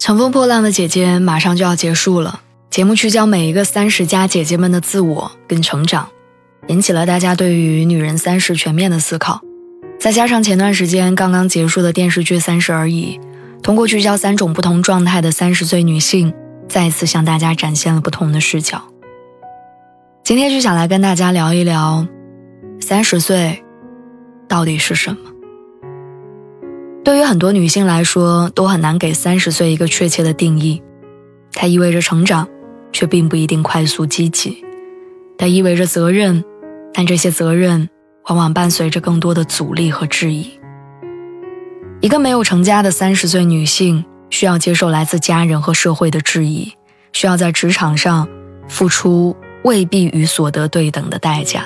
乘风破浪的姐姐马上就要结束了，节目聚焦每一个三十加姐姐们的自我跟成长，引起了大家对于女人三十全面的思考。再加上前段时间刚刚结束的电视剧《三十而已》，通过聚焦三种不同状态的三十岁女性，再一次向大家展现了不同的视角。今天就想来跟大家聊一聊，三十岁到底是什么。对于很多女性来说，都很难给三十岁一个确切的定义。它意味着成长，却并不一定快速积极；它意味着责任，但这些责任往往伴随着更多的阻力和质疑。一个没有成家的三十岁女性，需要接受来自家人和社会的质疑，需要在职场上付出未必与所得对等的代价。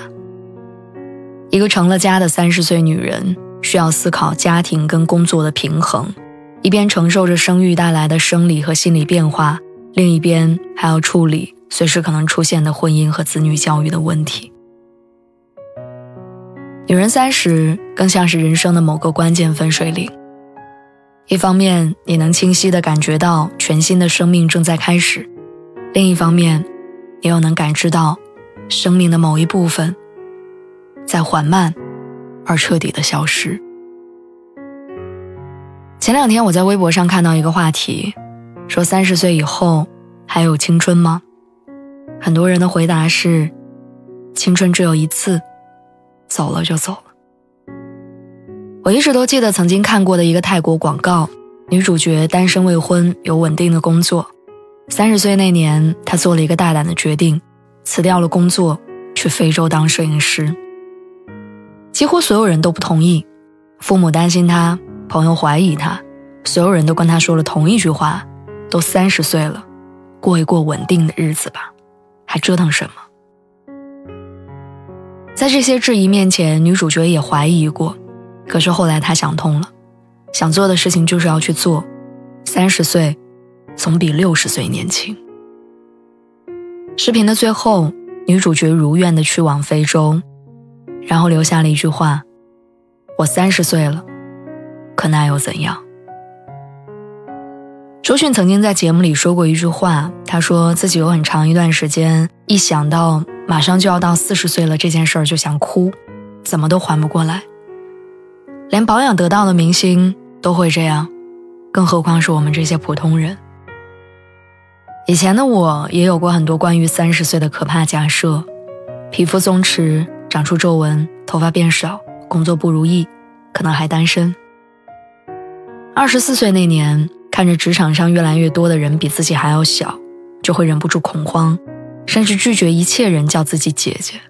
一个成了家的三十岁女人。需要思考家庭跟工作的平衡，一边承受着生育带来的生理和心理变化，另一边还要处理随时可能出现的婚姻和子女教育的问题。女人三十更像是人生的某个关键分水岭，一方面你能清晰地感觉到全新的生命正在开始，另一方面，你又能感知到生命的某一部分在缓慢。而彻底的消失。前两天我在微博上看到一个话题，说三十岁以后还有青春吗？很多人的回答是：青春只有一次，走了就走了。我一直都记得曾经看过的一个泰国广告，女主角单身未婚，有稳定的工作。三十岁那年，她做了一个大胆的决定，辞掉了工作，去非洲当摄影师。几乎所有人都不同意，父母担心他，朋友怀疑他，所有人都跟他说了同一句话：“都三十岁了，过一过稳定的日子吧，还折腾什么？”在这些质疑面前，女主角也怀疑过，可是后来她想通了，想做的事情就是要去做。三十岁，总比六十岁年轻。视频的最后，女主角如愿的去往非洲。然后留下了一句话：“我三十岁了，可那又怎样？”周迅曾经在节目里说过一句话，她说自己有很长一段时间，一想到马上就要到四十岁了这件事儿就想哭，怎么都缓不过来。连保养得当的明星都会这样，更何况是我们这些普通人。以前的我也有过很多关于三十岁的可怕假设：皮肤松弛。长出皱纹，头发变少，工作不如意，可能还单身。二十四岁那年，看着职场上越来越多的人比自己还要小，就会忍不住恐慌，甚至拒绝一切人叫自己姐姐。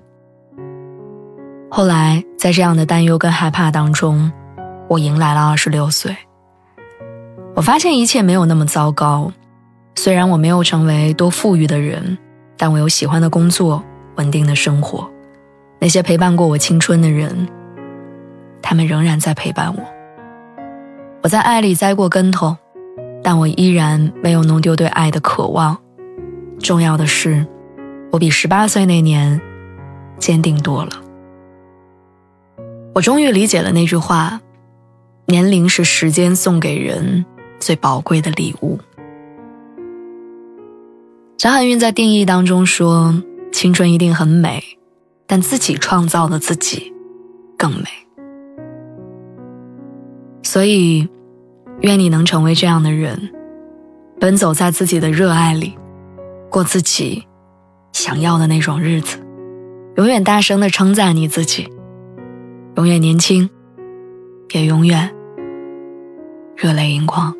后来，在这样的担忧跟害怕当中，我迎来了二十六岁。我发现一切没有那么糟糕，虽然我没有成为多富裕的人，但我有喜欢的工作，稳定的生活。那些陪伴过我青春的人，他们仍然在陪伴我。我在爱里栽过跟头，但我依然没有弄丢对爱的渴望。重要的是，我比十八岁那年坚定多了。我终于理解了那句话：年龄是时间送给人最宝贵的礼物。张含韵在定义当中说：“青春一定很美。”但自己创造的自己更美，所以愿你能成为这样的人，奔走在自己的热爱里，过自己想要的那种日子，永远大声的称赞你自己，永远年轻，也永远热泪盈眶。